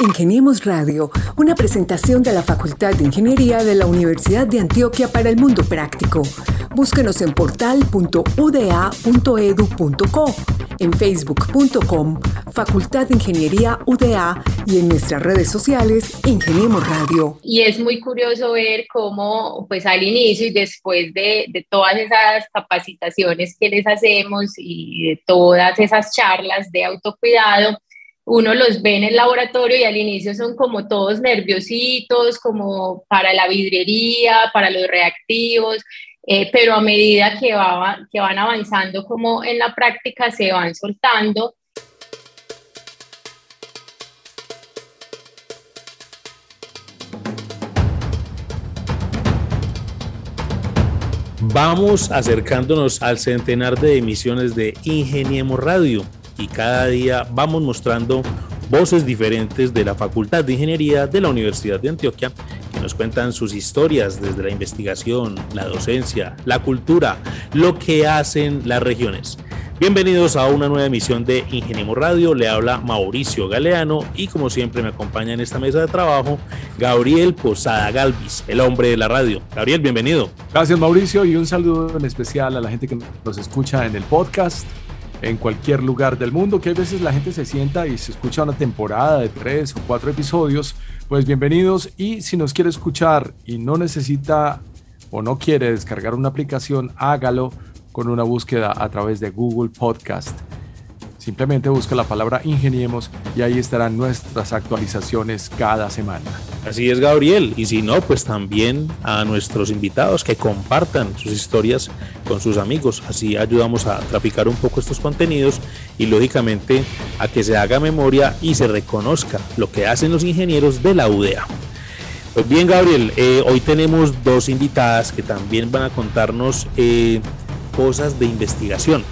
Ingeniemos Radio, una presentación de la Facultad de Ingeniería de la Universidad de Antioquia para el Mundo Práctico. Búsquenos en portal.uda.edu.co, en facebook.com, Facultad de Ingeniería UDA y en nuestras redes sociales, Ingeniemos Radio. Y es muy curioso ver cómo, pues al inicio y después de, de todas esas capacitaciones que les hacemos y de todas esas charlas de autocuidado, uno los ve en el laboratorio y al inicio son como todos nerviositos, como para la vidriería, para los reactivos, eh, pero a medida que, que van avanzando como en la práctica se van soltando. Vamos acercándonos al centenar de emisiones de Ingeniemos Radio y cada día vamos mostrando voces diferentes de la Facultad de Ingeniería de la Universidad de Antioquia que nos cuentan sus historias desde la investigación, la docencia, la cultura, lo que hacen las regiones. Bienvenidos a una nueva emisión de Ingeniemos Radio. Le habla Mauricio Galeano y como siempre me acompaña en esta mesa de trabajo Gabriel Posada Galvis, el hombre de la radio. Gabriel, bienvenido. Gracias Mauricio y un saludo en especial a la gente que nos escucha en el podcast en cualquier lugar del mundo, que a veces la gente se sienta y se escucha una temporada de tres o cuatro episodios, pues bienvenidos y si nos quiere escuchar y no necesita o no quiere descargar una aplicación, hágalo con una búsqueda a través de Google Podcast. Simplemente busca la palabra ingeniemos y ahí estarán nuestras actualizaciones cada semana. Así es, Gabriel. Y si no, pues también a nuestros invitados que compartan sus historias con sus amigos. Así ayudamos a traficar un poco estos contenidos y lógicamente a que se haga memoria y se reconozca lo que hacen los ingenieros de la UDA. Pues bien, Gabriel, eh, hoy tenemos dos invitadas que también van a contarnos eh, cosas de investigación.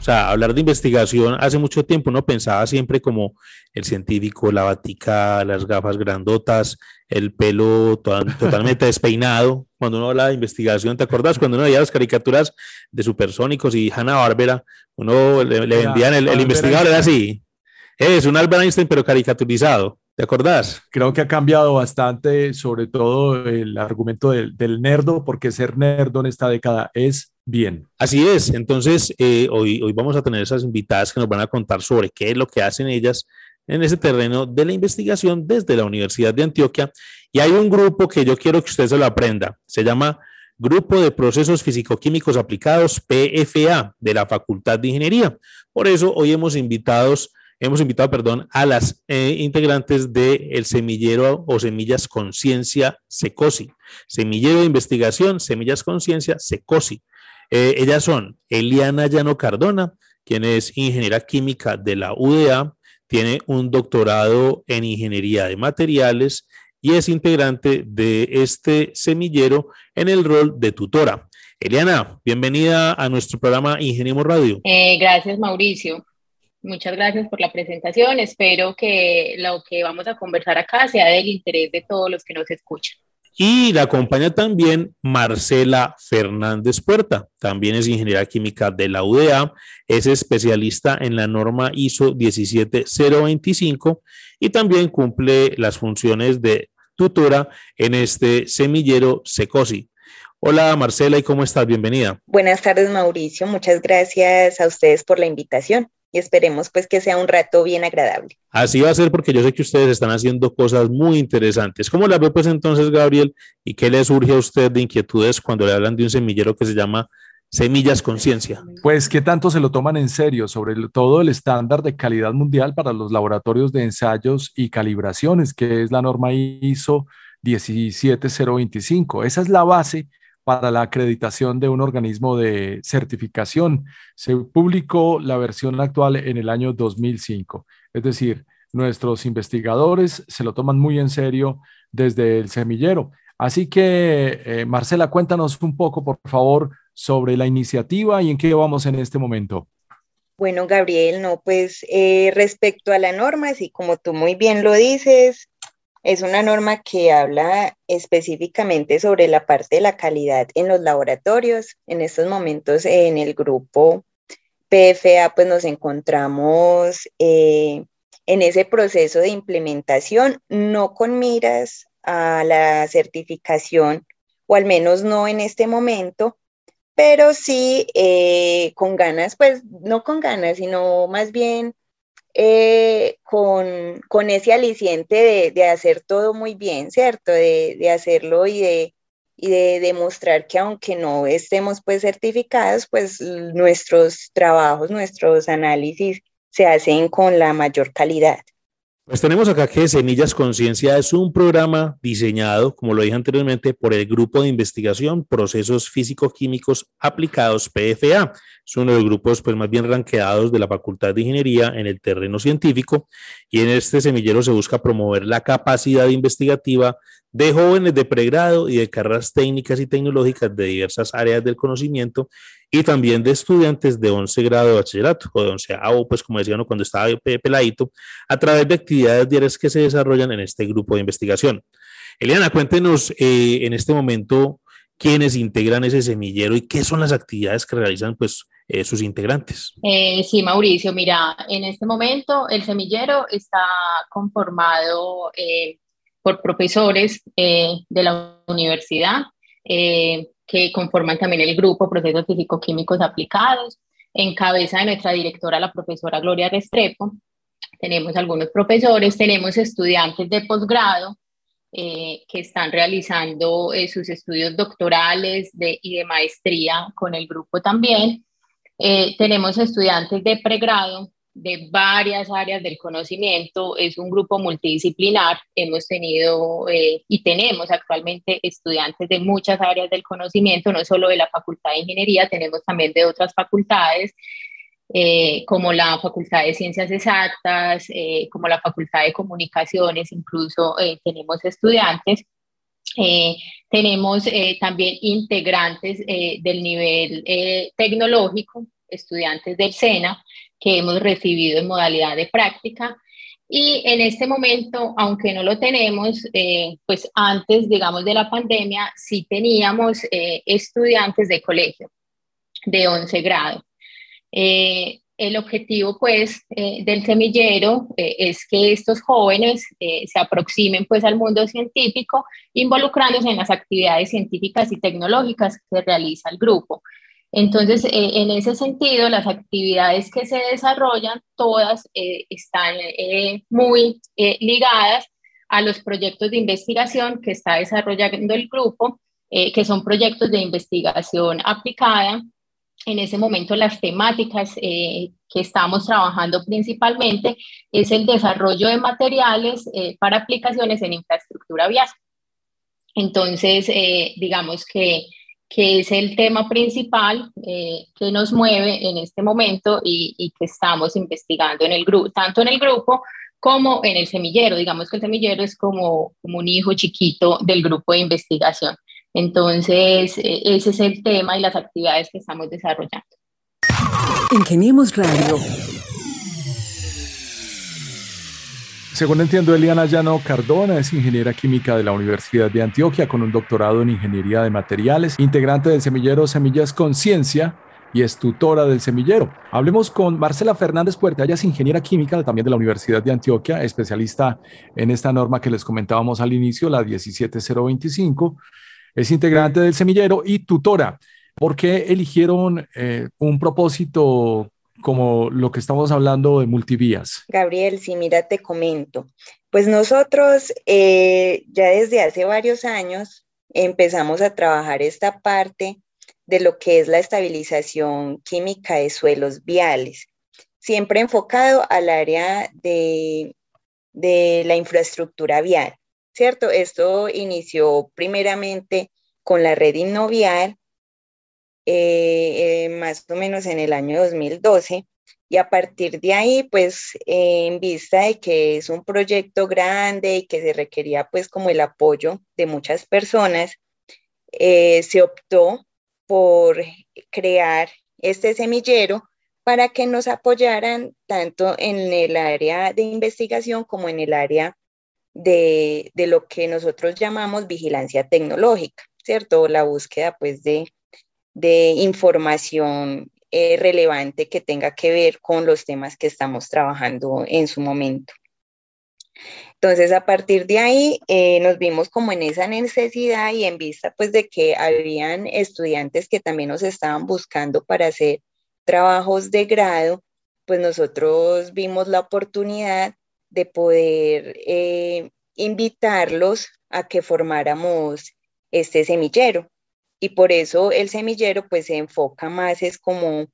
O sea, hablar de investigación hace mucho tiempo uno pensaba siempre como el científico, la batica, las gafas grandotas, el pelo totalmente despeinado. Cuando uno habla de investigación, ¿te acordás? Cuando uno veía las caricaturas de supersónicos y Hanna Barbera, uno le, vendían el, el investigador, era así. Es un Albert Einstein, pero caricaturizado. ¿Te acordás? Creo que ha cambiado bastante, sobre todo el argumento del, del nerdo, porque ser nerdo en esta década es bien. Así es, entonces eh, hoy, hoy vamos a tener esas invitadas que nos van a contar sobre qué es lo que hacen ellas en ese terreno de la investigación desde la Universidad de Antioquia. Y hay un grupo que yo quiero que usted se lo aprenda, se llama Grupo de Procesos Físico-Químicos Aplicados, PFA, de la Facultad de Ingeniería. Por eso hoy hemos invitados hemos invitado, perdón, a las eh, integrantes del el semillero o Semillas Conciencia Secosi. Semillero de Investigación, Semillas Conciencia Secosi. Eh, ellas son Eliana Llano Cardona, quien es ingeniera química de la UDA, tiene un doctorado en ingeniería de materiales y es integrante de este semillero en el rol de tutora. Eliana, bienvenida a nuestro programa Ingeniemos Radio. Eh, gracias, Mauricio. Muchas gracias por la presentación. Espero que lo que vamos a conversar acá sea del interés de todos los que nos escuchan. Y la acompaña también Marcela Fernández Puerta, también es ingeniera química de la UDA, es especialista en la norma ISO 17025 y también cumple las funciones de tutora en este semillero Secosi. Hola Marcela, ¿y cómo estás? Bienvenida. Buenas tardes Mauricio, muchas gracias a ustedes por la invitación y esperemos pues que sea un rato bien agradable. Así va a ser porque yo sé que ustedes están haciendo cosas muy interesantes. ¿Cómo la ve pues entonces Gabriel y qué le surge a usted de inquietudes cuando le hablan de un semillero que se llama Semillas Conciencia? Pues qué tanto se lo toman en serio, sobre todo el estándar de calidad mundial para los laboratorios de ensayos y calibraciones, que es la norma ISO 17025. Esa es la base para la acreditación de un organismo de certificación. Se publicó la versión actual en el año 2005. Es decir, nuestros investigadores se lo toman muy en serio desde el semillero. Así que, eh, Marcela, cuéntanos un poco, por favor, sobre la iniciativa y en qué vamos en este momento. Bueno, Gabriel, no, pues eh, respecto a la norma, así como tú muy bien lo dices, es una norma que habla específicamente sobre la parte de la calidad en los laboratorios. En estos momentos en el grupo PFA pues nos encontramos eh, en ese proceso de implementación, no con miras a la certificación, o al menos no en este momento, pero sí eh, con ganas, pues no con ganas, sino más bien eh, con, con, ese aliciente de, de, hacer todo muy bien, ¿cierto? De, de hacerlo y de, y de demostrar que aunque no estemos pues certificados, pues nuestros trabajos, nuestros análisis se hacen con la mayor calidad. Pues tenemos acá que Semillas Conciencia es un programa diseñado, como lo dije anteriormente, por el Grupo de Investigación Procesos Físico-Químicos Aplicados, PFA. Es uno de los grupos pues, más bien ranqueados de la Facultad de Ingeniería en el terreno científico y en este semillero se busca promover la capacidad investigativa de jóvenes de pregrado y de carreras técnicas y tecnológicas de diversas áreas del conocimiento y también de estudiantes de 11 grado de bachillerato o de 11 o pues como decía uno cuando estaba peladito, a través de actividades diarias que se desarrollan en este grupo de investigación. Eliana, cuéntenos eh, en este momento quiénes integran ese semillero y qué son las actividades que realizan pues eh, sus integrantes. Eh, sí, Mauricio, mira, en este momento el semillero está conformado por profesores de la universidad que conforman también el grupo Procesos Físico-Químicos Aplicados, en cabeza de nuestra directora, la profesora Gloria Restrepo. Tenemos algunos profesores, tenemos estudiantes de posgrado eh, que están realizando eh, sus estudios doctorales de, y de maestría con el grupo también. Eh, tenemos estudiantes de pregrado de varias áreas del conocimiento, es un grupo multidisciplinar, hemos tenido eh, y tenemos actualmente estudiantes de muchas áreas del conocimiento, no solo de la Facultad de Ingeniería, tenemos también de otras facultades, eh, como la Facultad de Ciencias Exactas, eh, como la Facultad de Comunicaciones, incluso tenemos estudiantes. tenemos también integrantes del nivel tecnológico, estudiantes del SENA, que hemos recibido en modalidad de práctica. Y en este momento, aunque no lo tenemos, eh, pues antes, digamos, de la pandemia, sí teníamos eh, estudiantes de colegio de 11 grado. Eh, el objetivo, pues, del semillero es que estos jóvenes se aproximen, pues, al mundo científico, involucrándose en las actividades científicas y tecnológicas que realiza el grupo. Entonces, eh, en ese sentido, las actividades que se desarrollan, todas eh, están eh, muy ligadas a los proyectos de investigación que está desarrollando el grupo, que son proyectos de investigación aplicada. En ese momento, las temáticas que estamos trabajando principalmente es el desarrollo de materiales para aplicaciones en infraestructura vial. Entonces, digamos que que es el tema principal eh, que nos mueve en este momento y, que estamos investigando en el grupo, tanto en el grupo como en el semillero. Digamos que el semillero es como, como un hijo chiquito del grupo de investigación. Entonces, eh, ese es el tema y las actividades que estamos desarrollando. Ingeniemos Radio Según entiendo, Eliana Llano Cardona es ingeniera química de la Universidad de Antioquia con un doctorado en ingeniería de materiales, integrante del semillero Semillas Conciencia y es tutora del semillero. Hablemos con Marcela Fernández Puerta, ella es ingeniera química también de la Universidad de Antioquia, especialista en esta norma que les comentábamos al inicio, la 17025. Es integrante del semillero y tutora. ¿Por qué eligieron eh, un propósito como lo que estamos hablando de multivías? Gabriel, sí, mira, te comento. Pues nosotros eh, ya desde hace varios años empezamos a trabajar esta parte de lo que es la estabilización química de suelos viales, siempre enfocado al área de, de la infraestructura vial, ¿cierto? Esto inició primeramente con la red innovial eh, eh, más o menos en el año 2012. Y a partir de ahí, pues en vista de que es un proyecto grande y que se requería pues como el apoyo de muchas personas, eh, se optó por crear este semillero para que nos apoyaran tanto en el área de investigación como en el área de, de lo que nosotros llamamos vigilancia tecnológica, ¿cierto? La búsqueda pues de, de información eh, relevante que tenga que ver con los temas que estamos trabajando en su momento. Entonces, a partir de ahí, eh, nos vimos como en esa necesidad y en vista pues de que habían estudiantes que también nos estaban buscando para hacer trabajos de grado, pues nosotros vimos la oportunidad de poder eh, invitarlos a que formáramos este semillero. Y por eso el semillero pues se enfoca más es como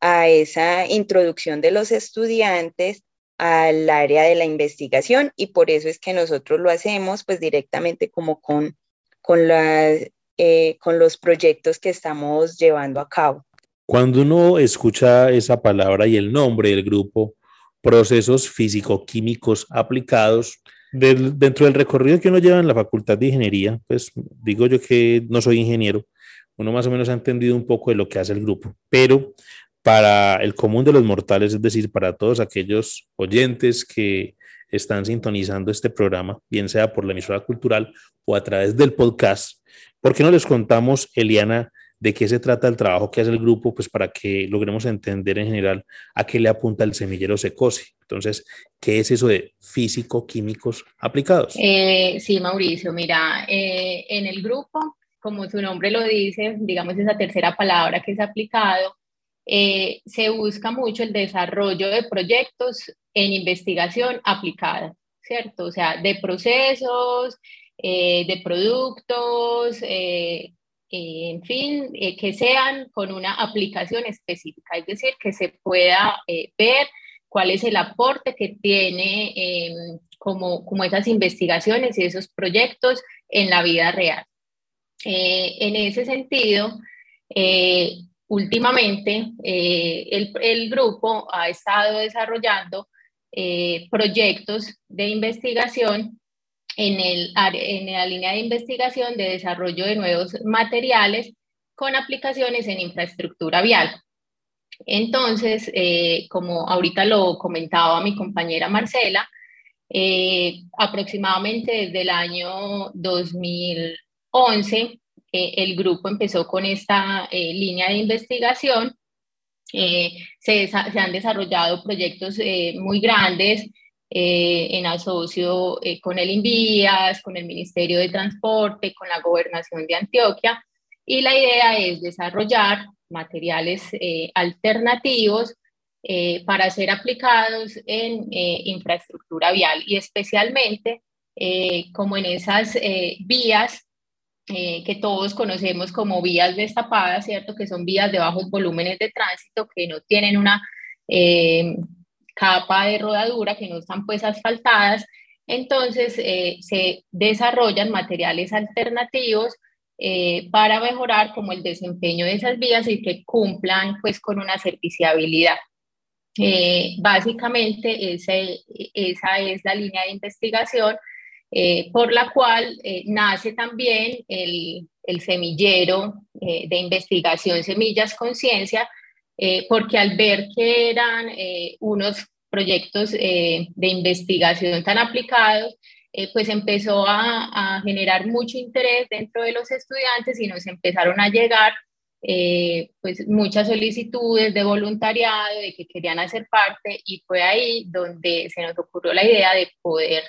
a esa introducción de los estudiantes al área de la investigación y por eso es que nosotros lo hacemos pues directamente como con, con, eh, con los proyectos que estamos llevando a cabo. Cuando uno escucha esa palabra y el nombre del grupo, procesos físico-químicos aplicados, dentro del recorrido que uno lleva en la Facultad de Ingeniería, pues digo yo que no soy ingeniero, uno más o menos ha entendido un poco de lo que hace el grupo, pero para el común de los mortales, es decir, para todos aquellos oyentes que están sintonizando este programa, bien sea por la emisora cultural o a través del podcast, ¿por qué no les contamos, Eliana, de qué se trata el trabajo que hace el grupo, pues para que logremos entender en general a qué le apunta el semillero Secose. Entonces, ¿qué es eso de físico-químicos aplicados? Eh, sí, Mauricio, mira, eh, en el grupo, como su nombre lo dice, digamos esa tercera palabra que es aplicado, eh, se busca mucho el desarrollo de proyectos en investigación aplicada, ¿cierto? O sea, de procesos, eh, de productos, eh, en fin, que sean con una aplicación específica, es decir, que se pueda ver cuál es el aporte que tiene em, como, como esas investigaciones y esos proyectos en la vida real. En ese sentido, últimamente eh, el, grupo ha estado desarrollando eh, proyectos de investigación en, el, en la línea de investigación de desarrollo de nuevos materiales con aplicaciones en infraestructura vial. Entonces, eh, como ahorita lo comentaba mi compañera Marcela, aproximadamente desde el año 2011 eh, el grupo empezó con esta eh, línea de investigación. Eh, se, han desarrollado proyectos muy grandes en asocio con el INVIAS, con el Ministerio de Transporte, con la Gobernación de Antioquia. Y la idea es desarrollar materiales alternativos para ser aplicados en infraestructura vial y especialmente como en esas vías eh, que todos conocemos como vías destapadas, ¿cierto? Que son vías de bajos volúmenes de tránsito que no tienen una eh, capa de rodadura, que no están pues asfaltadas. Entonces eh, se desarrollan materiales alternativos para mejorar como el desempeño de esas vías y que cumplan pues con una serviciabilidad. básicamente esa es la línea de investigación eh, por la cual eh, nace también el, semillero eh, de investigación Semillas Conciencia, porque al ver que eran unos proyectos de investigación tan aplicados, pues empezó a, generar mucho interés dentro de los estudiantes y nos empezaron a llegar pues muchas solicitudes de voluntariado, de que querían hacer parte y fue ahí donde se nos ocurrió la idea de poder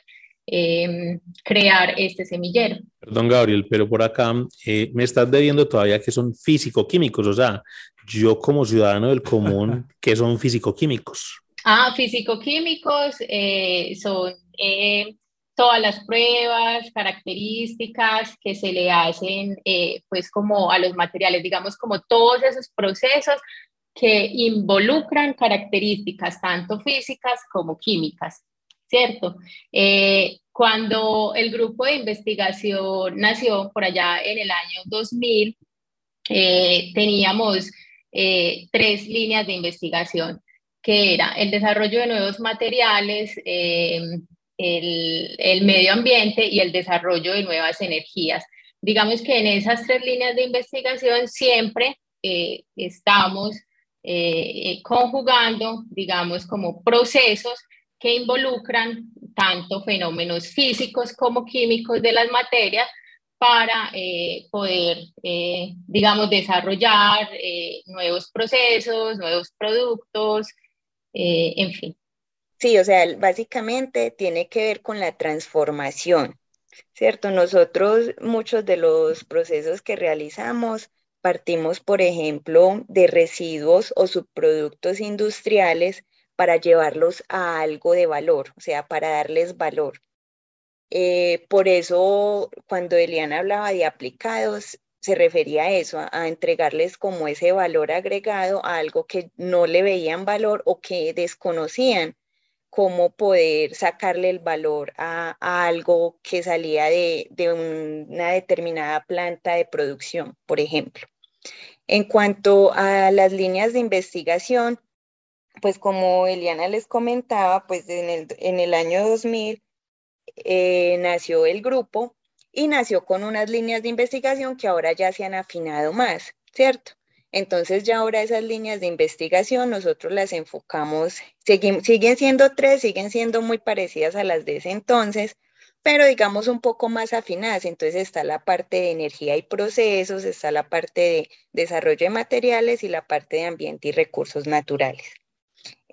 Em, crear este semillero. Perdón, Gabriel, pero por acá eh, me estás debiendo todavía que son físico-químicos, o sea, yo como ciudadano del común, ¿qué son físico-químicos? Ah, físico-químicos eh, son eh, todas las pruebas, características que se le hacen, pues como a los materiales, digamos como todos esos procesos que involucran características tanto físicas como químicas. ¿Cierto? Eh, cuando el grupo de investigación nació por allá en el año 2000, eh, teníamos eh, tres líneas de investigación, que era el desarrollo de nuevos materiales, el, el, medio ambiente y el desarrollo de nuevas energías. Digamos que en esas tres líneas de investigación siempre estamos conjugando, digamos, como procesos que involucran tanto fenómenos físicos como químicos de las materias para eh, poder, eh, digamos, desarrollar eh, nuevos procesos, nuevos productos, en fin. Sí, o sea, básicamente tiene que ver con la transformación, ¿cierto? Nosotros, muchos de los procesos que realizamos, partimos, por ejemplo, de residuos o subproductos industriales para llevarlos a algo de valor, o sea, para darles valor. Eh, por eso, cuando Eliana hablaba de aplicados, se refería a eso, a, entregarles como ese valor agregado a algo que no le veían valor o que desconocían cómo poder sacarle el valor a, algo que salía de, una determinada planta de producción, por ejemplo. En cuanto a las líneas de investigación, pues como Eliana les comentaba, pues en el, en el año 2000 eh, nació el grupo y nació con unas líneas de investigación que ahora ya se han afinado más, ¿cierto? Entonces ya ahora esas líneas de investigación nosotros las enfocamos, siguen siendo tres, siguen siendo muy parecidas a las de ese entonces, pero digamos un poco más afinadas. Entonces está la parte de energía y procesos, está la parte de desarrollo de materiales y la parte de ambiente y recursos naturales.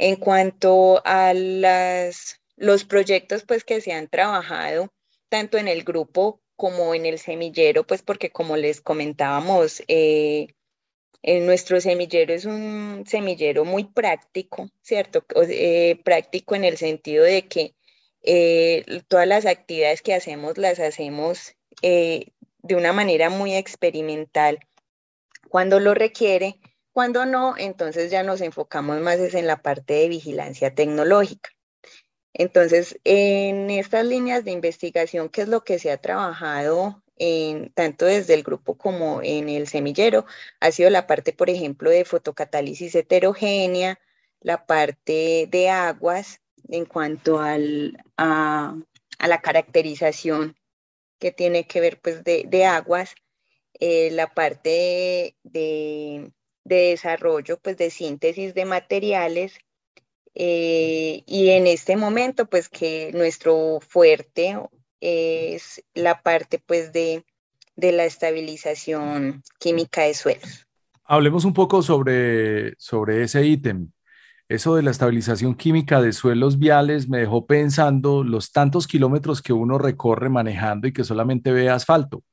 En cuanto a las los proyectos pues que se han trabajado tanto en el grupo como en el semillero, pues porque como les comentábamos, eh, en nuestro semillero es un semillero muy práctico, ¿cierto? Eh, práctico en el sentido de que eh, todas las actividades que hacemos las hacemos de una manera muy experimental cuando lo requiere, cuando no, entonces ya nos enfocamos más en la parte de vigilancia tecnológica. Entonces, en estas líneas de investigación, ¿qué es lo que se ha trabajado en, tanto desde el grupo como en el semillero? Ha sido la parte, por ejemplo, de fotocatálisis heterogénea, la parte de aguas en cuanto al, a, la caracterización que tiene que ver pues de, aguas, eh, la parte de, de desarrollo pues de síntesis de materiales eh, y en este momento, pues que nuestro fuerte es la parte pues de, de la estabilización química de suelos. Hablemos un poco sobre, sobre ese ítem. Eso de la estabilización química de suelos viales me dejó pensando los tantos kilómetros que uno recorre manejando y que solamente ve asfalto.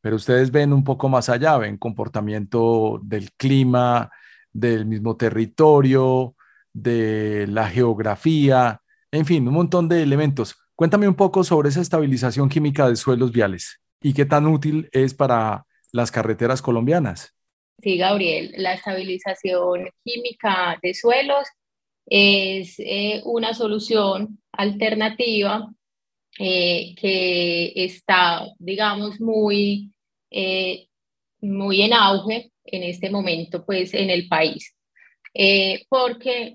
Pero ustedes ven un poco más allá, ven comportamiento del clima, del mismo territorio, de la geografía, en fin, un montón de elementos. Cuéntame un poco sobre esa estabilización química de suelos viales y qué tan útil es para las carreteras colombianas. Sí, Gabriel, la estabilización química de suelos es eh, una solución alternativa eh, que está, digamos, muy, eh, muy en auge en este momento, pues, en el país. Eh, porque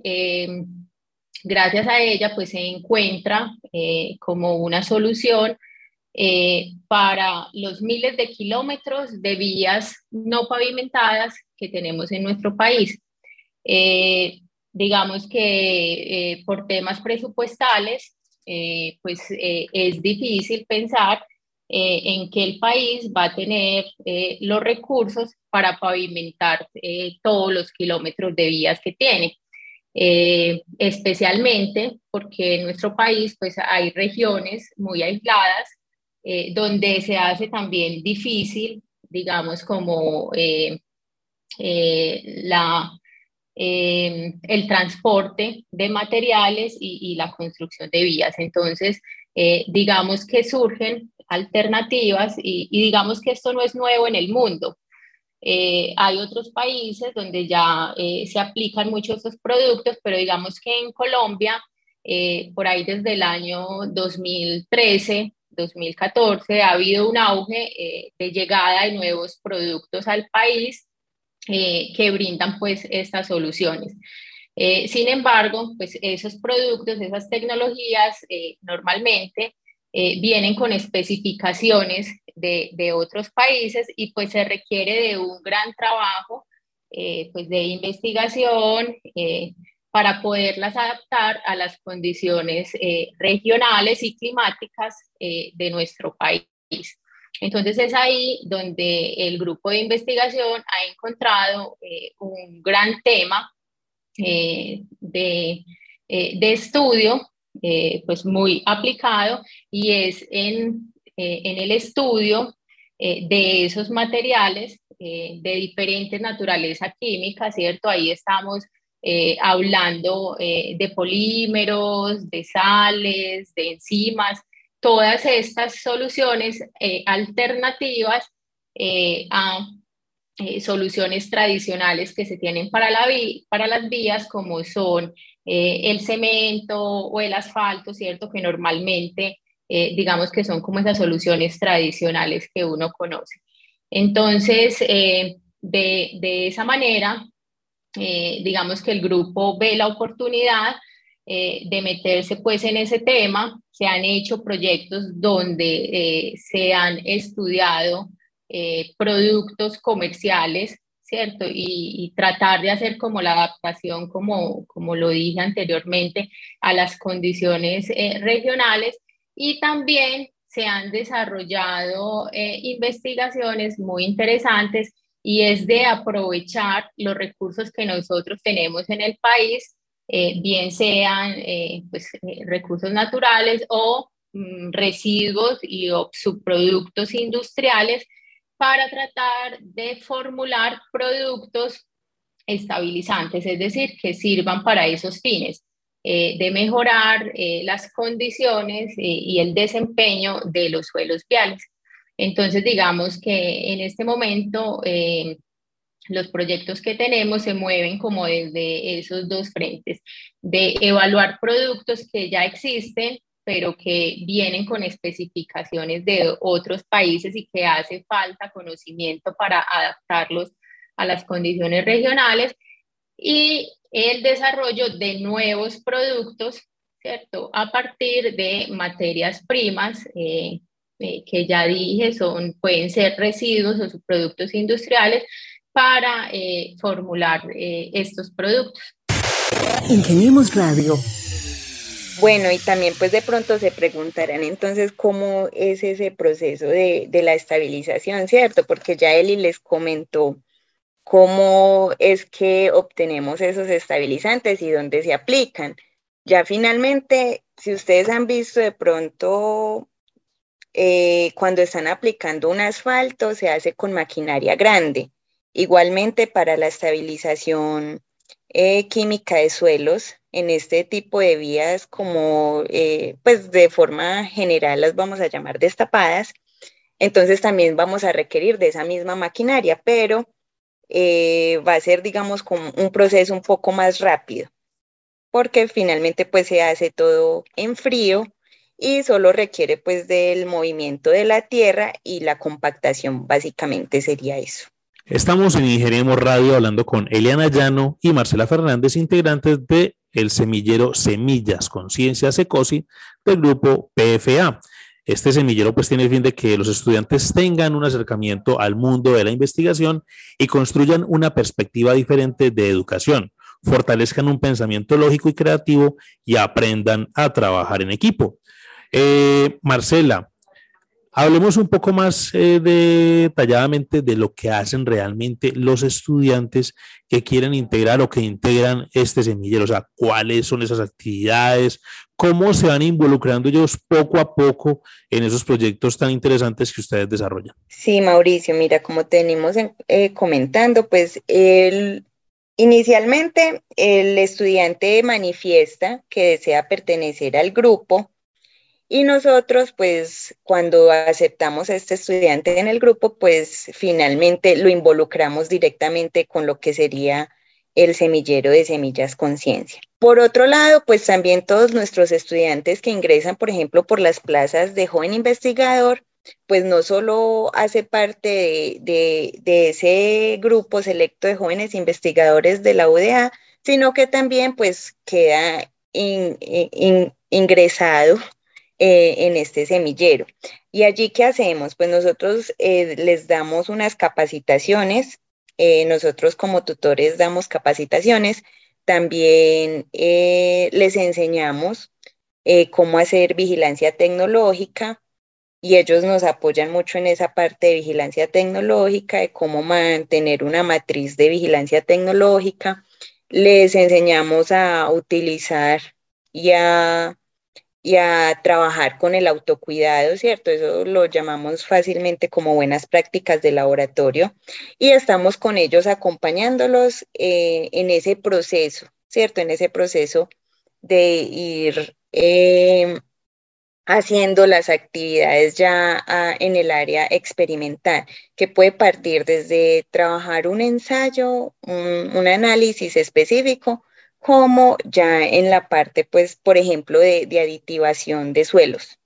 gracias a ella pues se encuentra como una solución para los miles de kilómetros de vías no pavimentadas que tenemos en nuestro país. digamos que por temas presupuestales, pues es difícil pensar en que el país va a tener los recursos para pavimentar eh, todos los kilómetros de vías que tiene. Eh, especialmente porque en nuestro país pues hay regiones muy aisladas eh, donde se hace también difícil, digamos, como la, el transporte de materiales y, la construcción de vías. Entonces, digamos que surgen alternativas y, digamos que esto no es nuevo en el mundo. Eh, hay otros países donde ya eh, se aplican muchos estos productos, pero digamos que en Colombia, eh, por ahí desde el año 2013, 2014, ha habido un auge de llegada de nuevos productos al país que brindan pues estas soluciones. sin embargo, pues esos productos, esas tecnologías normalmente vienen con especificaciones de, otros países y pues se requiere de un gran trabajo eh, pues de investigación eh, para poderlas adaptar a las condiciones eh, regionales y climáticas de nuestro país. Entonces es ahí donde el grupo de investigación ha encontrado un gran tema de, de, estudio, pues muy aplicado, y es en, en el estudio de esos materiales de diferentes naturaleza química, ¿cierto? Ahí estamos eh, hablando eh, de polímeros, de sales, de enzimas, todas estas soluciones eh, alternativas a soluciones tradicionales que se tienen para, la para las vías, como son el cemento o el asfalto, ¿cierto? Que normalmente, digamos que son como esas soluciones tradicionales que uno conoce. Entonces, de, de esa manera, eh, digamos que el grupo ve la oportunidad eh, de meterse pues en ese tema. Se han hecho proyectos donde eh, se han estudiado productos comerciales, ¿cierto? Y, tratar de hacer como la adaptación, como, como lo dije anteriormente, a las condiciones regionales. Y también se han desarrollado investigaciones muy interesantes y es de aprovechar los recursos que nosotros tenemos en el país, eh, bien sean eh, pues, eh, recursos naturales o mm, residuos y subproductos industriales para tratar de formular productos estabilizantes, es decir, que sirvan para esos fines, de mejorar las condiciones y el desempeño de los suelos viales. Entonces, digamos que en este momento los proyectos que tenemos se mueven como desde esos dos frentes, de evaluar productos que ya existen, pero que vienen con especificaciones de otros países y que hace falta conocimiento para adaptarlos a las condiciones regionales y el desarrollo de nuevos productos, ¿cierto? A partir de materias primas eh, eh, que ya dije, son, pueden ser residuos o subproductos industriales para eh, formular eh, estos productos. Ingeniemos Radio. Bueno, y también pues de pronto se preguntarán entonces cómo es ese proceso de, de la estabilización, ¿cierto? Porque ya Eli les comentó cómo es que obtenemos esos estabilizantes y dónde se aplican. Ya finalmente, si ustedes han visto de pronto eh, cuando están aplicando un asfalto se hace con maquinaria grande. Igualmente para la estabilización eh, química de suelos en este tipo de vías como eh, pues de forma general las vamos a llamar destapadas, entonces también vamos a requerir de esa misma maquinaria, pero va a ser digamos como un proceso un poco más rápido porque finalmente pues se hace todo en frío y solo requiere pues del movimiento de la tierra y la compactación, básicamente sería eso. Estamos en Ingeniemos Radio hablando con Eliana Llano y Marcela Fernández, integrantes de el semillero Semillas Conciencia Secosi del grupo PFA. Este semillero pues tiene el fin de que los estudiantes tengan un acercamiento al mundo de la investigación y construyan una perspectiva diferente de educación, fortalezcan un pensamiento lógico y creativo y aprendan a trabajar en equipo. Eh, Marcela, hablemos un poco más eh, detalladamente de lo que hacen realmente los estudiantes que quieren integrar o que integran este semillero, o sea, cuáles son esas actividades, cómo se van involucrando ellos poco a poco en esos proyectos tan interesantes que ustedes desarrollan. Sí, Mauricio, mira, como tenemos eh, comentando, pues inicialmente el estudiante manifiesta que desea pertenecer al grupo y nosotros, pues, cuando aceptamos a este estudiante en el grupo, pues finalmente lo involucramos directamente con lo que sería el semillero de semillas conciencia. Por otro lado, pues también todos nuestros estudiantes que ingresan, por ejemplo, por las plazas de joven investigador, pues no solo hace parte de, ese grupo selecto de jóvenes investigadores de la UDA, sino que también pues queda ingresado eh, en este semillero. ¿Y allí qué hacemos? Pues nosotros eh, les damos unas capacitaciones, eh, nosotros como tutores damos capacitaciones, también les enseñamos cómo hacer vigilancia tecnológica, y ellos nos apoyan mucho en esa parte de vigilancia tecnológica, de cómo mantener una matriz de vigilancia tecnológica. Les enseñamos a utilizar y a, y a trabajar con el autocuidado, ¿cierto? Eso lo llamamos fácilmente como buenas prácticas de laboratorio y estamos con ellos acompañándolos eh, en ese proceso, ¿cierto? En ese proceso de ir eh, haciendo las actividades ya ah, en el área experimental, que puede partir desde trabajar un ensayo, un, análisis específico, como ya en la parte, pues, por ejemplo, de, de aditivación de suelos.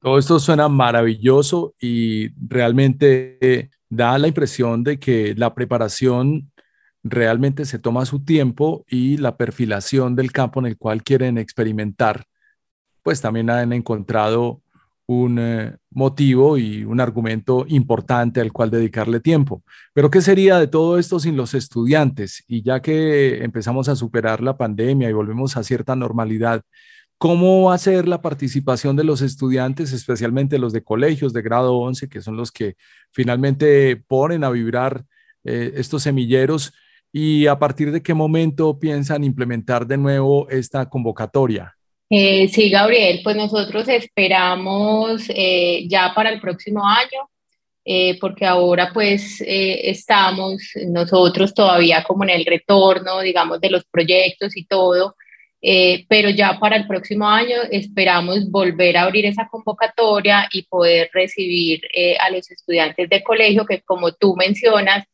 Todo esto suena maravilloso y realmente da la impresión de que la preparación realmente se toma su tiempo y la perfilación del campo en el cual quieren experimentar pues también han encontrado un eh, motivo y un argumento importante al cual dedicarle tiempo. Pero ¿qué sería de todo esto sin los estudiantes? Y ya que empezamos a superar la pandemia y volvemos a cierta normalidad, ¿cómo va a ser la participación de los estudiantes, especialmente los de colegios de grado 11, que son los que finalmente ponen a vibrar eh, estos semilleros? ¿Y a partir de qué momento piensan implementar de nuevo esta convocatoria? Eh, sí, Gabriel, pues nosotros esperamos eh, ya para el próximo año, eh, porque ahora pues estamos nosotros todavía como en el retorno, digamos, de los proyectos y todo, pero ya para el próximo año esperamos volver a abrir esa convocatoria y poder recibir a los estudiantes de colegio que como tú mencionas,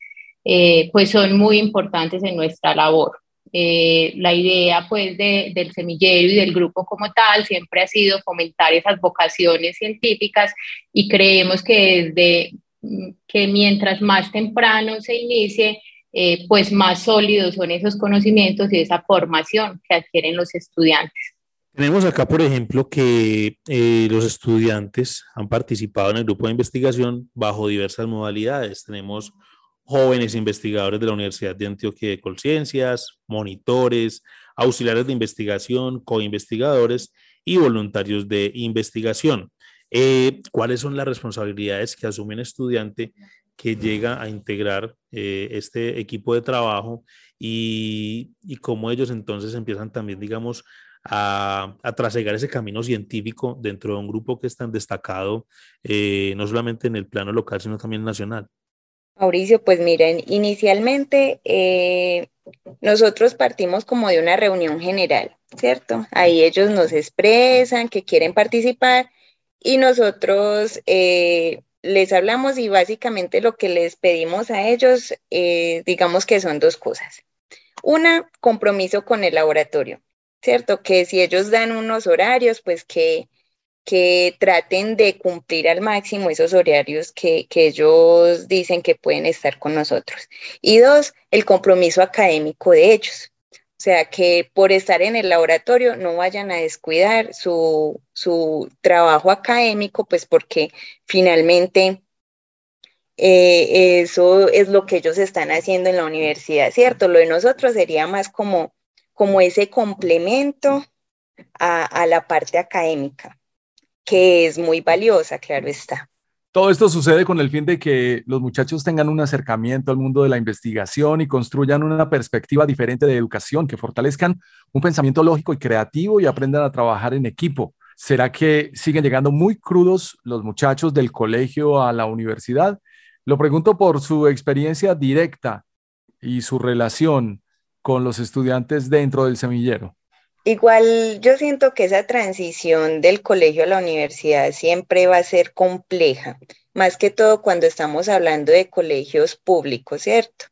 pues son muy importantes en nuestra labor. Eh, la idea pues del semillero y del grupo como tal siempre ha sido fomentar esas vocaciones científicas y creemos que desde mm, que mientras más temprano se inicie, eh, pues más sólidos son esos conocimientos y esa formación que adquieren los estudiantes. Tenemos acá, por ejemplo, que eh, los estudiantes han participado en el grupo de investigación bajo diversas modalidades. Tenemos jóvenes investigadores de la Universidad de Antioquia de Colciencias, monitores, auxiliares de investigación, coinvestigadores y voluntarios de investigación. Eh, ¿Cuáles son las responsabilidades que asume un estudiante que llega a integrar eh, este equipo de trabajo y, cómo ellos entonces empiezan también, digamos, a, a, trasegar ese camino científico dentro de un grupo que es tan destacado, eh, no solamente en el plano local, sino también nacional? Mauricio, pues miren, inicialmente eh, nosotros partimos como de una reunión general, ¿cierto? Ahí ellos nos expresan que quieren participar y nosotros eh, les hablamos y básicamente lo que les pedimos a ellos, eh, digamos que son dos cosas. Una, compromiso con el laboratorio, ¿cierto? Que si ellos dan unos horarios, pues que que traten de cumplir al máximo esos horarios que, ellos dicen que pueden estar con nosotros. Y dos, el compromiso académico de ellos. O sea, que por estar en el laboratorio no vayan a descuidar su, su trabajo académico, pues porque finalmente eh, eso es lo que ellos están haciendo en la universidad, ¿cierto? Lo de nosotros sería más como, como ese complemento a, a la parte académica que es muy valiosa, claro está. Todo esto sucede con el fin de que los muchachos tengan un acercamiento al mundo de la investigación y construyan una perspectiva diferente de educación, que fortalezcan un pensamiento lógico y creativo y aprendan a trabajar en equipo. ¿Será que siguen llegando muy crudos los muchachos del colegio a la universidad? Lo pregunto por su experiencia directa y su relación con los estudiantes dentro del semillero. Igual yo siento que esa transición del colegio a la universidad siempre va a ser compleja, más que todo cuando estamos hablando de colegios públicos, ¿cierto?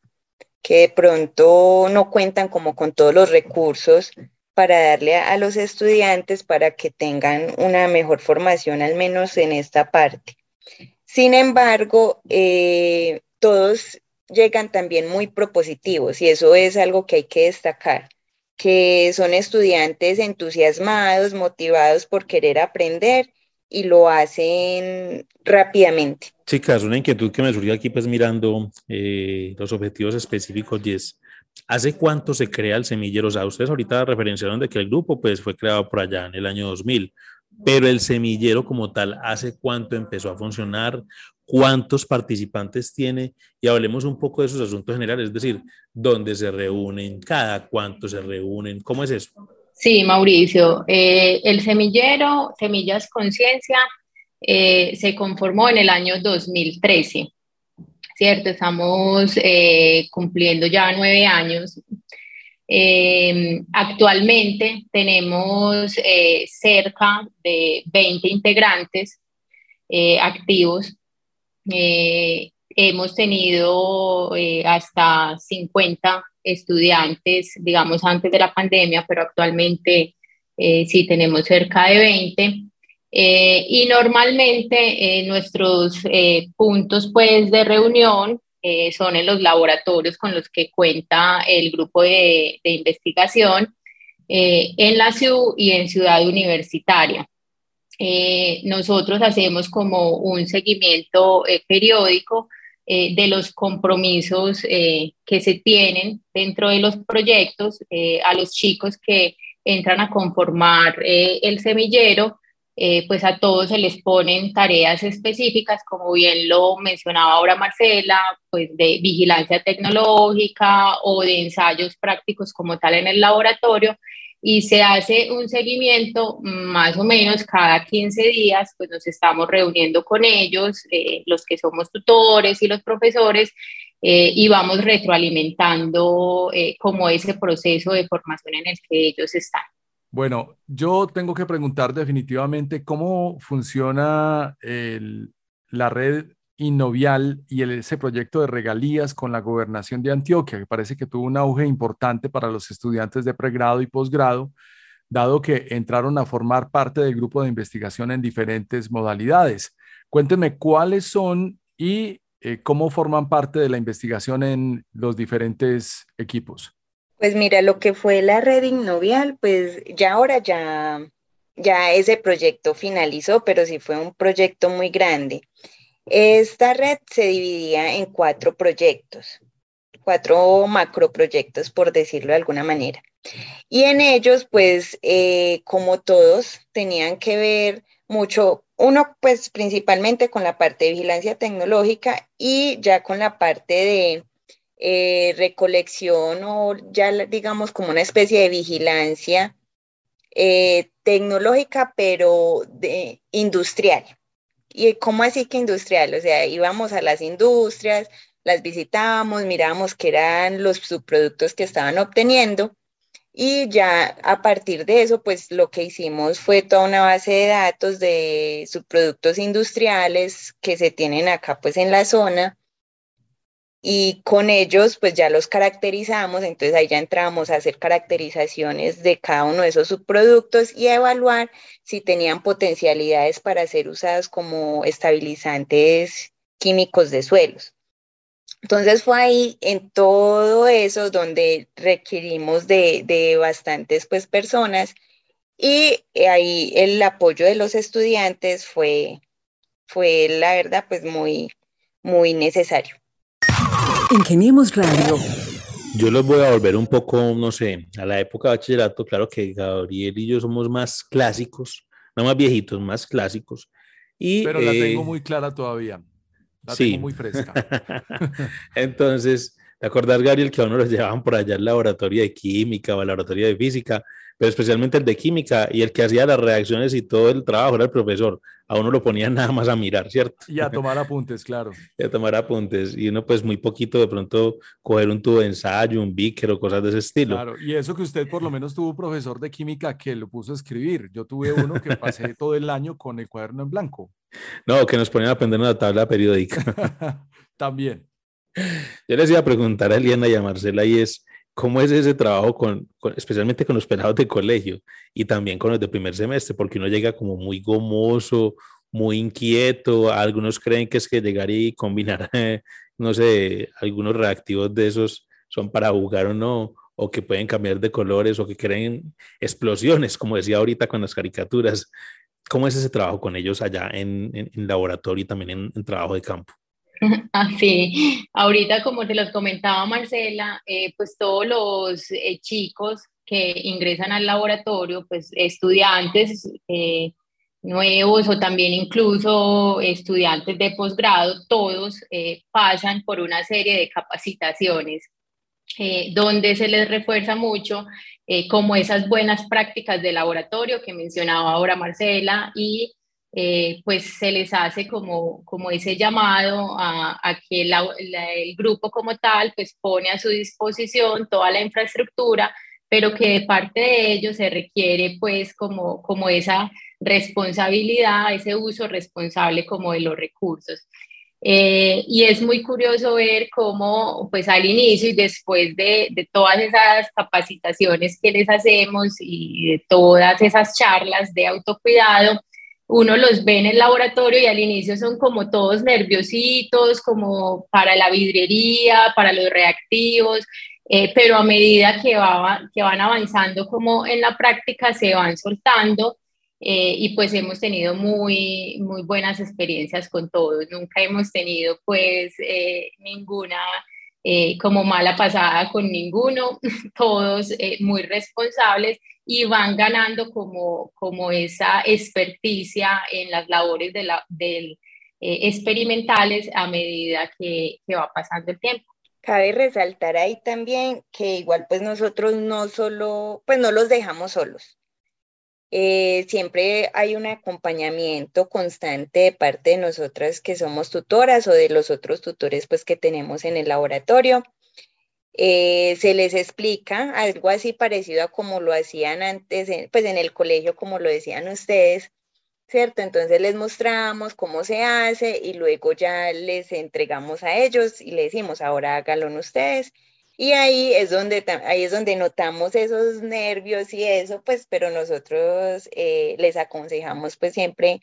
Que de pronto no cuentan como con todos los recursos para darle a, los estudiantes para que tengan una mejor formación, al menos en esta parte. Sin embargo, eh, todos llegan también muy propositivos y eso es algo que hay que destacar que son estudiantes entusiasmados, motivados por querer aprender y lo hacen rápidamente. Chicas, una inquietud que me surgió aquí pues mirando eh, los objetivos específicos y es, ¿hace cuánto se crea el semillero? O sea, ustedes ahorita referenciaron de que el grupo pues fue creado por allá en el año 2000. Pero el semillero como tal, ¿hace cuánto empezó a funcionar? ¿Cuántos participantes tiene? Y hablemos un poco de esos asuntos generales, es decir, dónde se reúnen, cada cuánto se reúnen, ¿cómo es eso? Sí, Mauricio, eh, el semillero Semillas Conciencia eh, se conformó en el año 2013, ¿cierto? Estamos eh, cumpliendo ya nueve años Em, actualmente tenemos eh, cerca de 20 integrantes eh, activos. Eh, hemos tenido hasta 50 estudiantes, digamos, antes de la pandemia, pero actualmente sí tenemos cerca de 20. y normalmente nuestros puntos pues, de reunión eh, son en los laboratorios con los que cuenta el grupo de, investigación eh, en la CIU y en Ciudad Universitaria. Eh, nosotros hacemos como un seguimiento periódico de los compromisos que se tienen dentro de los proyectos a los chicos que entran a conformar el semillero eh, pues a todos se les ponen tareas específicas, como bien lo mencionaba ahora Marcela, pues de vigilancia tecnológica o de ensayos prácticos como tal en el laboratorio, y se hace un seguimiento más o menos cada 15 días, pues nos estamos reuniendo con ellos, eh, los que somos tutores y los profesores, eh, y vamos retroalimentando como ese proceso de formación en el que ellos están. Bueno, yo tengo que preguntar definitivamente cómo funciona la red Innovial y ese proyecto de regalías con la gobernación de Antioquia, que parece que tuvo un auge importante para los estudiantes de pregrado y posgrado, dado que entraron a formar parte del grupo de investigación en diferentes modalidades. Cuéntenme cuáles son y eh, cómo forman parte de la investigación en los diferentes equipos. Pues mira, lo que fue la red Innovial, pues ya ahora ya, ya ese proyecto finalizó, pero sí fue un proyecto muy grande. Esta red se dividía en cuatro proyectos, cuatro macroproyectos, por decirlo de alguna manera. Y en ellos, pues, eh, como todos, tenían que ver mucho, uno, pues, principalmente con la parte de vigilancia tecnológica y ya con la parte de eh, recolección o ya digamos como una especie de vigilancia eh, tecnológica, pero de, industrial. ¿Y cómo así que industrial? O sea, íbamos a las industrias, las visitábamos, mirábamos qué eran los subproductos que estaban obteniendo y ya a partir de eso, pues lo que hicimos fue toda una base de datos de subproductos industriales que se tienen acá pues en la zona y con ellos pues ya los caracterizamos, entonces ahí ya entramos a hacer caracterizaciones de cada uno de esos subproductos y a evaluar si tenían potencialidades para ser usados como estabilizantes químicos de suelos. Entonces fue ahí en todo eso donde requerimos de, de bastantes pues personas y ahí el apoyo de los estudiantes fue, fue la verdad pues muy, muy necesario. Ingeniemos Radio. Yo los voy a volver un poco, no sé, a la época de bachillerato. Claro que Gabriel y yo somos más clásicos, no más viejitos, más clásicos. Y, Pero la tengo eh, muy clara todavía. La sí. tengo muy fresca. Entonces, ¿te acordás, Gabriel, que a uno los llevaban por allá al laboratorio de química o al laboratorio de física? pero especialmente el de química y el que hacía las reacciones y todo el trabajo era el profesor. A uno lo ponía nada más a mirar, ¿cierto? Y a tomar apuntes, claro. y a tomar apuntes. Y uno pues muy poquito de pronto coger un tubo de ensayo, un beaker o cosas de ese estilo. Claro, y eso que usted por lo menos tuvo un profesor de química que lo puso a escribir. Yo tuve uno que pasé todo el año con el cuaderno en blanco. No, que nos ponían a aprender una tabla periódica. También. Yo les iba a preguntar a Eliana y a Marcela y es, ¿Cómo es ese trabajo con, especialmente con los pelados de colegio y también con los de primer semestre? Porque uno llega como muy gomoso, muy inquieto. Algunos creen que es que llegar y combinar, no sé, algunos reactivos de esos son para jugar o no, o que pueden cambiar de colores o que creen explosiones, como decía ahorita con las caricaturas. ¿Cómo es ese trabajo con ellos allá en, en, laboratorio y también en, en trabajo de campo? Así, ahorita como te los comentaba Marcela, eh, pues todos los eh, chicos que ingresan al laboratorio, pues estudiantes, eh, nuevos o también incluso estudiantes de posgrado, todos eh, pasan por una serie de capacitaciones donde se les refuerza mucho como esas buenas prácticas de laboratorio que mencionaba ahora Marcela y pues se les hace como, como ese llamado a, que el grupo como tal pues pone a su disposición toda la infraestructura pero que de parte de ellos se requiere pues como, como esa responsabilidad, ese uso responsable como de los recursos. Eh, y es muy curioso ver cómo, pues al inicio y después de, de, todas esas capacitaciones que les hacemos y de todas esas charlas de autocuidado, uno los ve en el laboratorio y al inicio son como todos nerviositos, como para la vidrería, para los reactivos, eh, pero a medida que, va, que van avanzando como en la práctica se van soltando eh, y pues hemos tenido muy, muy buenas experiencias con todos. Nunca hemos tenido pues eh, ninguna como mala pasada con ninguno, todos muy responsables y van ganando como, como esa experticia en las labores de la, del, experimentales a medida que, que va pasando el tiempo. Cabe resaltar ahí también que igual pues nosotros no solo, pues no los dejamos solos. Eh, siempre hay un acompañamiento constante de parte de nosotras que somos tutoras o de los otros tutores pues que tenemos en el laboratorio. Eh, se les explica algo así parecido a como lo hacían antes, pues en el colegio, como lo decían ustedes, ¿cierto? Entonces les mostramos cómo se hace y luego ya les entregamos a ellos y les decimos, ahora háganlo ustedes. Y ahí es donde, ahí es donde notamos esos nervios y eso, pues, pero nosotros eh, les aconsejamos pues siempre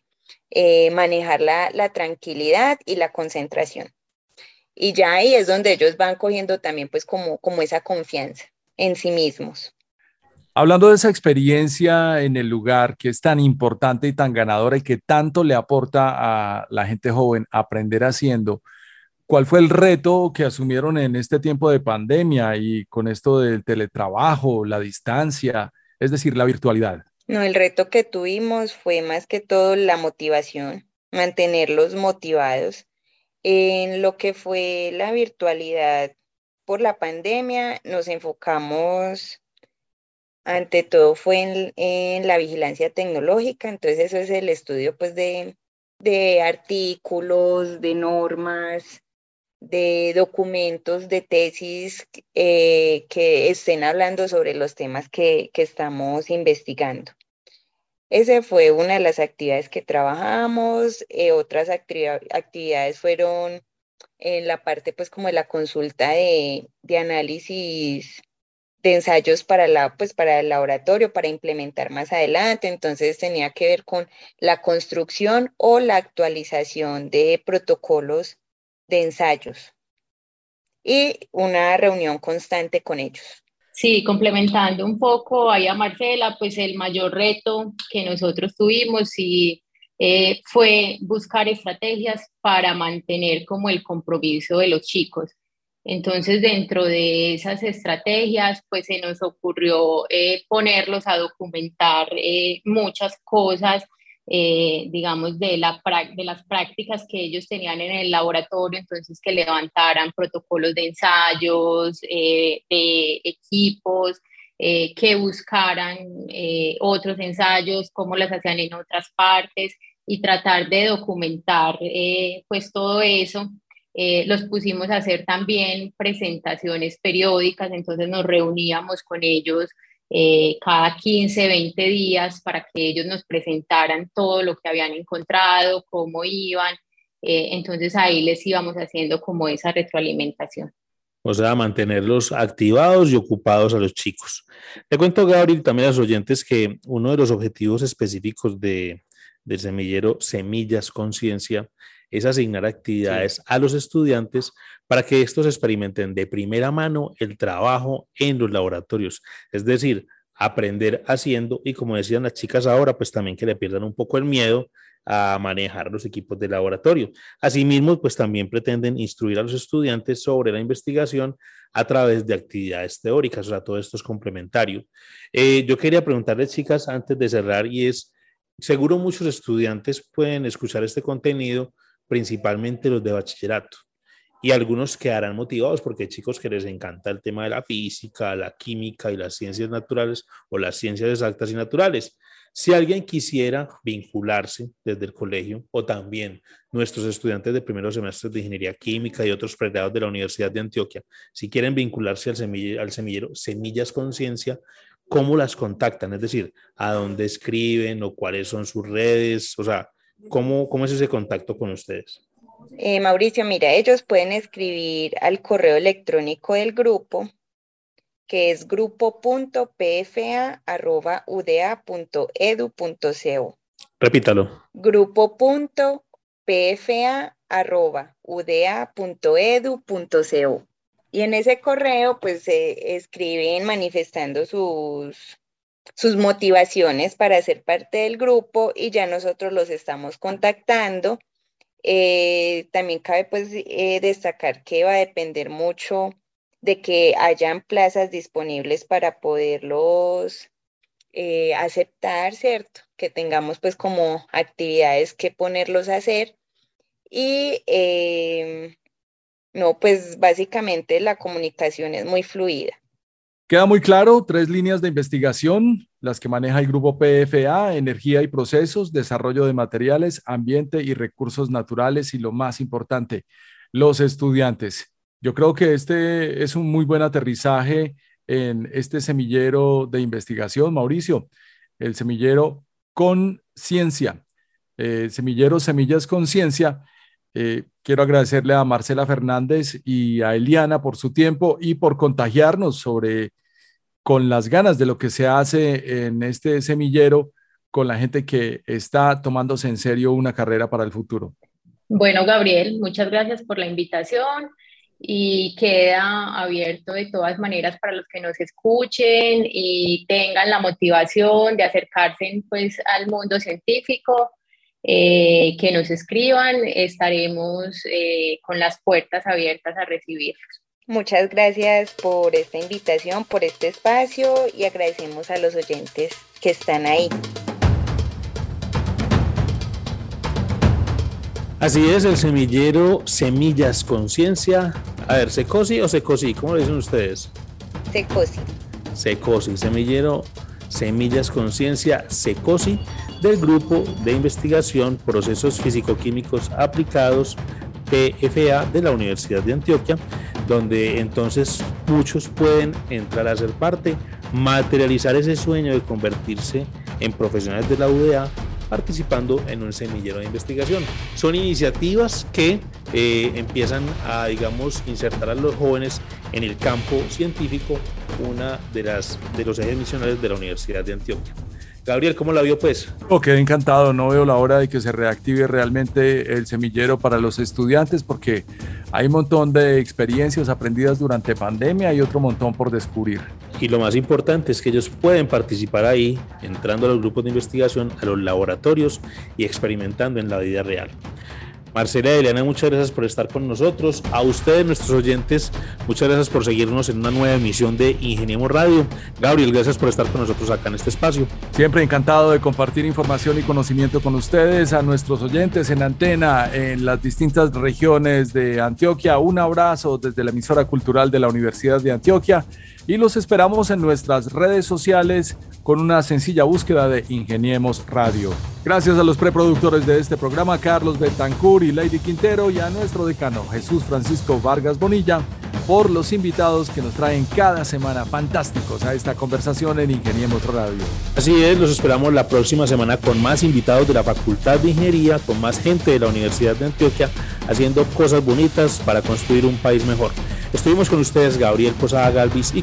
eh, manejar la, la tranquilidad y la concentración. Y ya ahí es donde ellos van cogiendo también pues como, como esa confianza en sí mismos. Hablando de esa experiencia en el lugar que es tan importante y tan ganadora y que tanto le aporta a la gente joven aprender haciendo, ¿cuál fue el reto que asumieron en este tiempo de pandemia y con esto del teletrabajo, la distancia, es decir, la virtualidad? No, el reto que tuvimos fue más que todo la motivación, mantenerlos motivados. En lo que fue la virtualidad por la pandemia, nos enfocamos ante todo fue en, la vigilancia tecnológica, entonces eso es el estudio pues de, artículos, de normas, de documentos, de tesis eh, que estén hablando sobre los temas que, estamos investigando. Esa fue una de las actividades que trabajamos. Eh, otras actividades fueron en la parte, pues, como de la consulta de, de análisis de ensayos para, la, pues, para el laboratorio, para implementar más adelante. Entonces tenía que ver con la construcción o la actualización de protocolos de ensayos y una reunión constante con ellos. Sí, complementando un poco ahí a Marcela, pues el mayor reto que nosotros tuvimos y eh, fue buscar estrategias para mantener como el compromiso de los chicos. Entonces, dentro de esas estrategias, pues se nos ocurrió eh, ponerlos a documentar eh, muchas cosas, eh, digamos, de, la, de las prácticas que ellos tenían en el laboratorio, entonces que levantaran protocolos de ensayos, de equipos, que buscaran otros ensayos, cómo las hacían en otras partes y tratar de documentar pues todo eso. Eh, los pusimos a hacer también presentaciones periódicas, entonces nos reuníamos con ellos eh, cada 15, 20 días para que ellos nos presentaran todo lo que habían encontrado, cómo iban. Eh, entonces ahí les íbamos haciendo como esa retroalimentación. O sea, mantenerlos activados y ocupados a los chicos. Te cuento, Gabriel, también a los oyentes que uno de los objetivos específicos de, del semillero Semillas Conciencia es asignar actividades a los estudiantes para que estos experimenten de primera mano el trabajo en los laboratorios. Es decir, aprender haciendo y como decían las chicas ahora, pues también que le pierdan un poco el miedo a manejar los equipos de laboratorio. Asimismo, pues también pretenden instruir a los estudiantes sobre la investigación a través de actividades teóricas, o sea, todo esto es complementario. Eh, yo quería preguntarles, chicas, antes de cerrar, y es, seguro muchos estudiantes pueden escuchar este contenido, principalmente los de bachillerato. Y algunos quedarán motivados porque hay chicos que les encanta el tema de la física, la química y las ciencias naturales o las ciencias exactas y naturales. Si alguien quisiera vincularse desde el colegio o también nuestros estudiantes de primeros semestres de ingeniería química y otros pregrados de la Universidad de Antioquia, si quieren vincularse al semillero, al semillero Semillas Conciencia, ¿cómo las contactan? Es decir, ¿a dónde escriben o cuáles son sus redes? O sea, ¿cómo, cómo es ese contacto con ustedes? Eh, Mauricio, mira, ellos pueden escribir al correo electrónico del grupo que es grupo.pfa.uda.edu.co. Repítalo. Grupo.pfa.uda.edu.co. Y en ese correo, pues se escriben manifestando sus, sus motivaciones para ser parte del grupo y ya nosotros los estamos contactando. Eh, también cabe pues eh, destacar que va a depender mucho de que hayan plazas disponibles para poderlos eh, aceptar, ¿cierto? Que tengamos pues como actividades que ponerlos a hacer. Y no, pues básicamente la comunicación es muy fluida. Queda muy claro, tres líneas de investigación, las que maneja el grupo PFA, energía y procesos, desarrollo de materiales, ambiente y recursos naturales y lo más importante, los estudiantes. Yo creo que este es un muy buen aterrizaje en este semillero de investigación, Mauricio, el semillero con ciencia, eh, semillero Semillas con Ciencia. Eh, quiero agradecerle a Marcela Fernández y a Eliana por su tiempo y por contagiarnos sobre con las ganas de lo que se hace en este semillero con la gente que está tomándose en serio una carrera para el futuro. Bueno, Gabriel, muchas gracias por la invitación y queda abierto de todas maneras para los que nos escuchen y tengan la motivación de acercarse pues al mundo científico, eh, que nos escriban, estaremos eh, con las puertas abiertas a recibirlos. Muchas gracias por esta invitación, por este espacio y agradecemos a los oyentes que están ahí. Así es, el semillero Semillas Conciencia. A ver, ¿Secosi o Secosi? ¿Cómo le dicen ustedes? Secosi. Secosi, semillero Semillas Conciencia Secosi del Grupo de Investigación Procesos Físico-Químicos Aplicados PFA de la Universidad de Antioquia, donde entonces muchos pueden entrar a ser parte, materializar ese sueño de convertirse en profesionales de la UDA participando en un semillero de investigación. Son iniciativas que eh, empiezan a, digamos, insertar a los jóvenes en el campo científico, una de, las, de los ejes misionales de la Universidad de Antioquia. Gabriel, ¿cómo la vio pues? Oh, quedé encantado, no veo la hora de que se reactive realmente el semillero para los estudiantes porque hay un montón de experiencias aprendidas durante pandemia y otro montón por descubrir. Y lo más importante es que ellos pueden participar ahí, entrando a los grupos de investigación, a los laboratorios y experimentando en la vida real. Marcela y Eliana, muchas gracias por estar con nosotros. A ustedes, nuestros oyentes, muchas gracias por seguirnos en una nueva emisión de Ingeniemos Radio. Gabriel, gracias por estar con nosotros acá en este espacio. Siempre encantado de compartir información y conocimiento con ustedes, a nuestros oyentes en antena en las distintas regiones de Antioquia. Un abrazo desde la emisora cultural de la Universidad de Antioquia y los esperamos en nuestras redes sociales con una sencilla búsqueda de Ingeniemos Radio. Gracias a los preproductores de este programa, Carlos Betancur y Lady Quintero, y a nuestro decano, Jesús Francisco Vargas Bonilla, por los invitados que nos traen cada semana fantásticos a esta conversación en Ingeniemos Radio. Así es, los esperamos la próxima semana con más invitados de la Facultad de Ingeniería, con más gente de la Universidad de Antioquia, haciendo cosas bonitas para construir un país mejor. Estuvimos con ustedes Gabriel Posada Galvis y